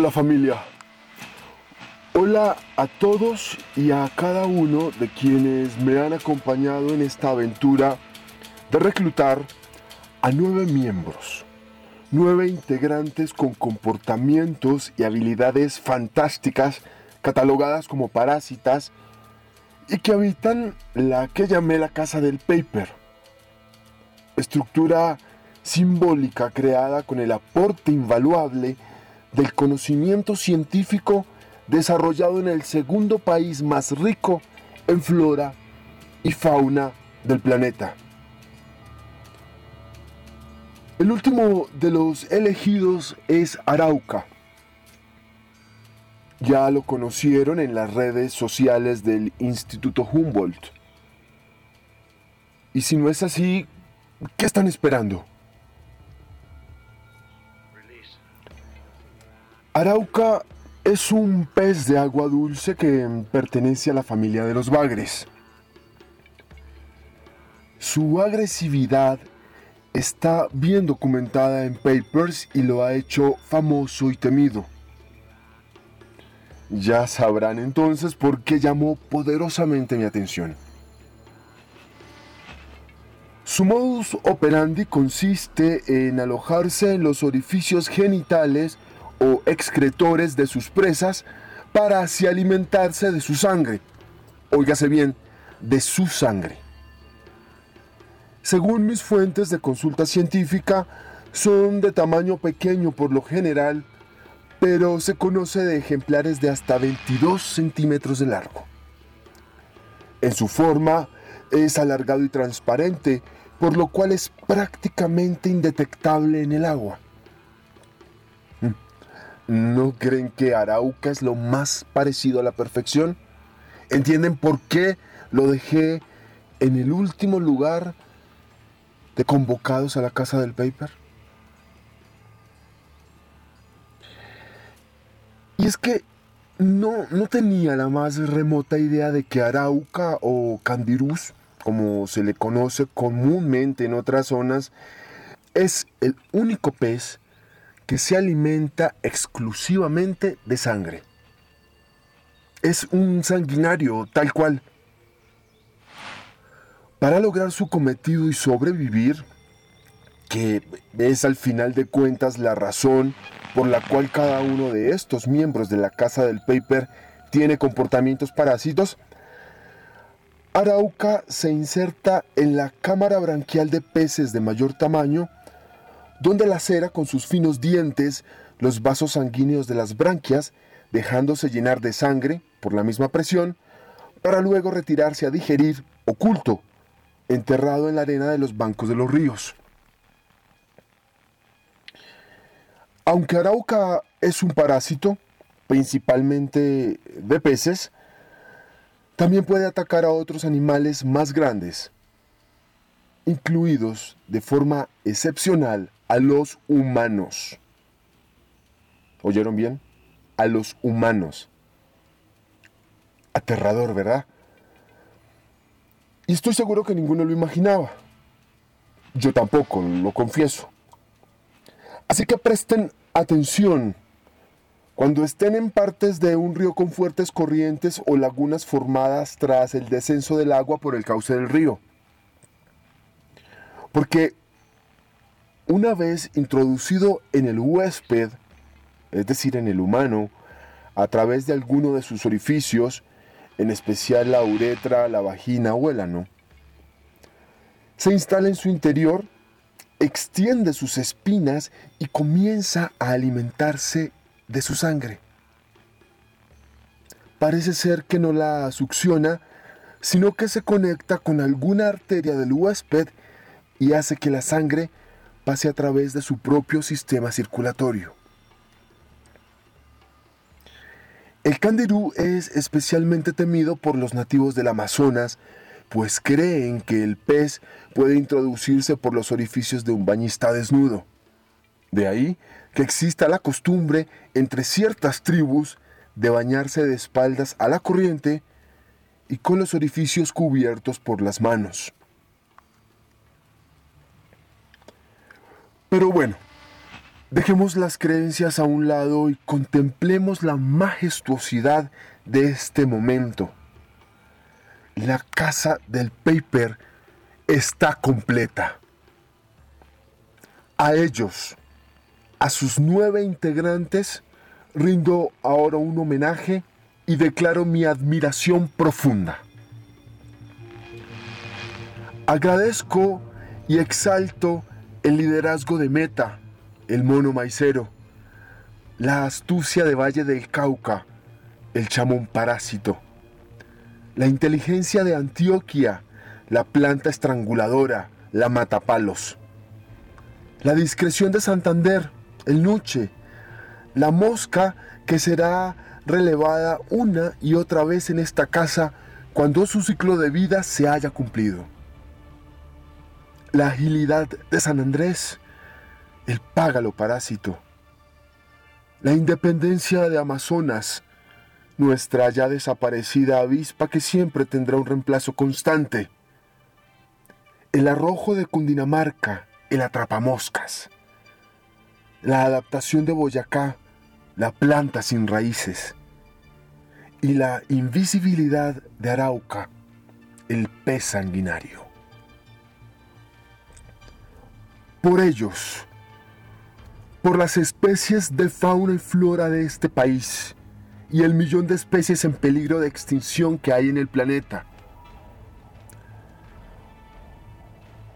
Hola familia. Hola a todos y a cada uno de quienes me han acompañado en esta aventura de reclutar a nueve miembros, nueve integrantes con comportamientos y habilidades fantásticas catalogadas como parásitas y que habitan la que llamé la casa del paper, estructura simbólica creada con el aporte invaluable del conocimiento científico desarrollado en el segundo país más rico en flora y fauna del planeta. El último de los elegidos es Arauca. Ya lo conocieron en las redes sociales del Instituto Humboldt. Y si no es así, ¿qué están esperando? Arauca es un pez de agua dulce que pertenece a la familia de los bagres. Su agresividad está bien documentada en papers y lo ha hecho famoso y temido. Ya sabrán entonces por qué llamó poderosamente mi atención. Su modus operandi consiste en alojarse en los orificios genitales o excretores de sus presas para así alimentarse de su sangre. Óigase bien, de su sangre. Según mis fuentes de consulta científica, son de tamaño pequeño por lo general, pero se conoce de ejemplares de hasta 22 centímetros de largo. En su forma es alargado y transparente, por lo cual es prácticamente indetectable en el agua. ¿No creen que Arauca es lo más parecido a la perfección? ¿Entienden por qué lo dejé en el último lugar de convocados a la casa del paper? Y es que no, no tenía la más remota idea de que Arauca o Candirús, como se le conoce comúnmente en otras zonas, es el único pez que se alimenta exclusivamente de sangre. Es un sanguinario tal cual. Para lograr su cometido y sobrevivir, que es al final de cuentas la razón por la cual cada uno de estos miembros de la casa del paper tiene comportamientos parásitos, Arauca se inserta en la cámara branquial de peces de mayor tamaño donde lacera con sus finos dientes los vasos sanguíneos de las branquias, dejándose llenar de sangre por la misma presión, para luego retirarse a digerir oculto, enterrado en la arena de los bancos de los ríos. Aunque Arauca es un parásito, principalmente de peces, también puede atacar a otros animales más grandes, incluidos de forma excepcional a los humanos. ¿Oyeron bien? A los humanos. Aterrador, ¿verdad? Y estoy seguro que ninguno lo imaginaba. Yo tampoco, lo confieso. Así que presten atención. Cuando estén en partes de un río con fuertes corrientes o lagunas formadas tras el descenso del agua por el cauce del río. Porque una vez introducido en el huésped, es decir, en el humano, a través de alguno de sus orificios, en especial la uretra, la vagina o el ano, se instala en su interior, extiende sus espinas y comienza a alimentarse de su sangre. Parece ser que no la succiona, sino que se conecta con alguna arteria del huésped y hace que la sangre pase a través de su propio sistema circulatorio. El candirú es especialmente temido por los nativos del Amazonas, pues creen que el pez puede introducirse por los orificios de un bañista desnudo. De ahí que exista la costumbre entre ciertas tribus de bañarse de espaldas a la corriente y con los orificios cubiertos por las manos. Pero bueno, Dejemos las creencias a un lado y contemplemos la majestuosidad de este momento. La casa del paper está completa. A ellos, a sus nueve integrantes, rindo ahora un homenaje y declaro mi admiración profunda. Agradezco y exalto el liderazgo de Meta, el mono maicero, la astucia de Valle del Cauca, el chamón parásito, la inteligencia de Antioquia, la planta estranguladora, la matapalos, la discreción de Santander, el nuche, la mosca que será relevada una y otra vez en esta casa cuando su ciclo de vida se haya cumplido. La agilidad de San Andrés, el págalo parásito. La independencia de Amazonas, nuestra ya desaparecida avispa que siempre tendrá un reemplazo constante. El arrojo de Cundinamarca, el atrapamoscas. La adaptación de Boyacá, la planta sin raíces. Y la invisibilidad de Arauca, el pez sanguinario. Por ellos, por las especies de fauna y flora de este país y el millón de especies en peligro de extinción que hay en el planeta.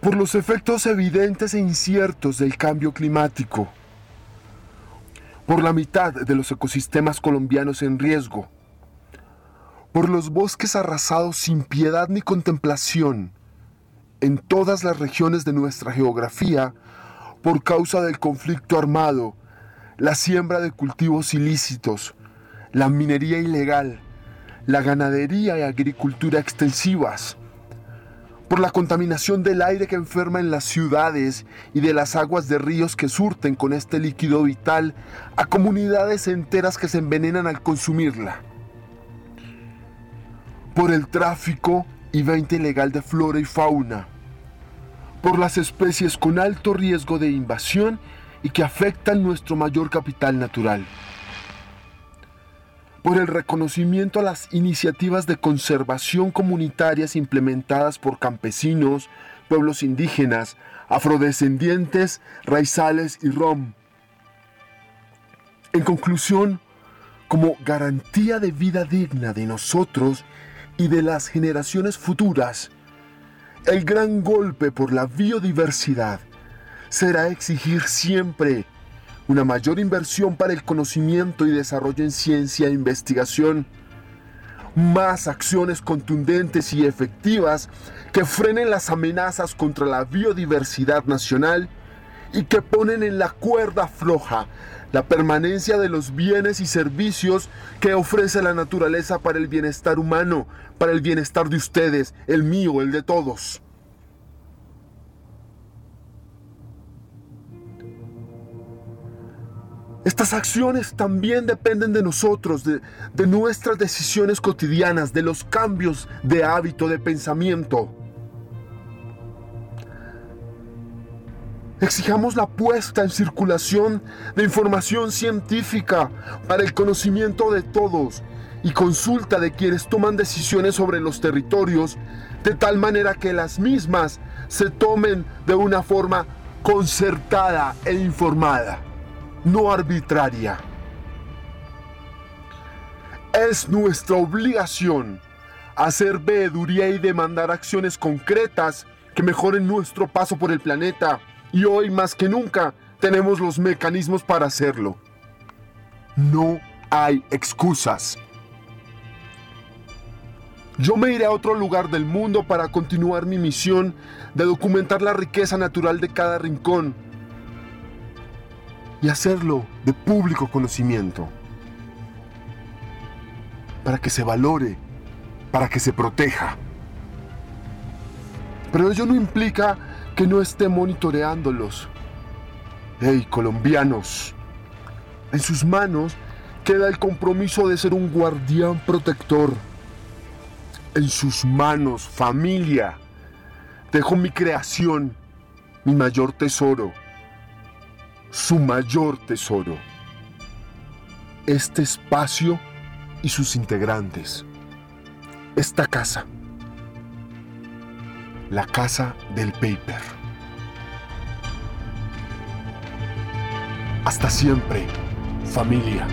Por los efectos evidentes e inciertos del cambio climático. Por la mitad de los ecosistemas colombianos en riesgo. Por los bosques arrasados sin piedad ni contemplación en todas las regiones de nuestra geografía por causa del conflicto armado, la siembra de cultivos ilícitos, la minería ilegal, la ganadería y agricultura extensivas, por la contaminación del aire que enferma en las ciudades y de las aguas de ríos que surten con este líquido vital a comunidades enteras que se envenenan al consumirla, por el tráfico y venta ilegal de flora y fauna, por las especies con alto riesgo de invasión y que afectan nuestro mayor capital natural. Por el reconocimiento a las iniciativas de conservación comunitarias implementadas por campesinos, pueblos indígenas, afrodescendientes, raizales y rom. En conclusión, como garantía de vida digna de nosotros y de las generaciones futuras, el gran golpe por la biodiversidad será exigir siempre una mayor inversión para el conocimiento y desarrollo en ciencia e investigación, más acciones contundentes y efectivas que frenen las amenazas contra la biodiversidad nacional y que ponen en la cuerda floja la permanencia de los bienes y servicios que ofrece la naturaleza para el bienestar humano, para el bienestar de ustedes, el mío, el de todos. Estas acciones también dependen de nosotros, de, nuestras decisiones cotidianas, de los cambios de hábito, de pensamiento. Exijamos la puesta en circulación de información científica para el conocimiento de todos y consulta de quienes toman decisiones sobre los territorios de tal manera que las mismas se tomen de una forma concertada e informada, no arbitraria. Es nuestra obligación hacer veeduría y demandar acciones concretas que mejoren nuestro paso por el planeta y hoy más que nunca tenemos los mecanismos para hacerlo. No hay excusas. Yo me iré a otro lugar del mundo para continuar mi misión de documentar la riqueza natural de cada rincón y hacerlo de público conocimiento. Para que se valore, para que se proteja. Pero ello no implica que no esté monitoreándolos. ¡Hey, colombianos! En sus manos queda el compromiso de ser un guardián protector. En sus manos, familia, dejo mi creación, mi mayor tesoro. su mayor tesoro. Este espacio y sus integrantes. Esta casa. La casa del paper. Hasta siempre, familia.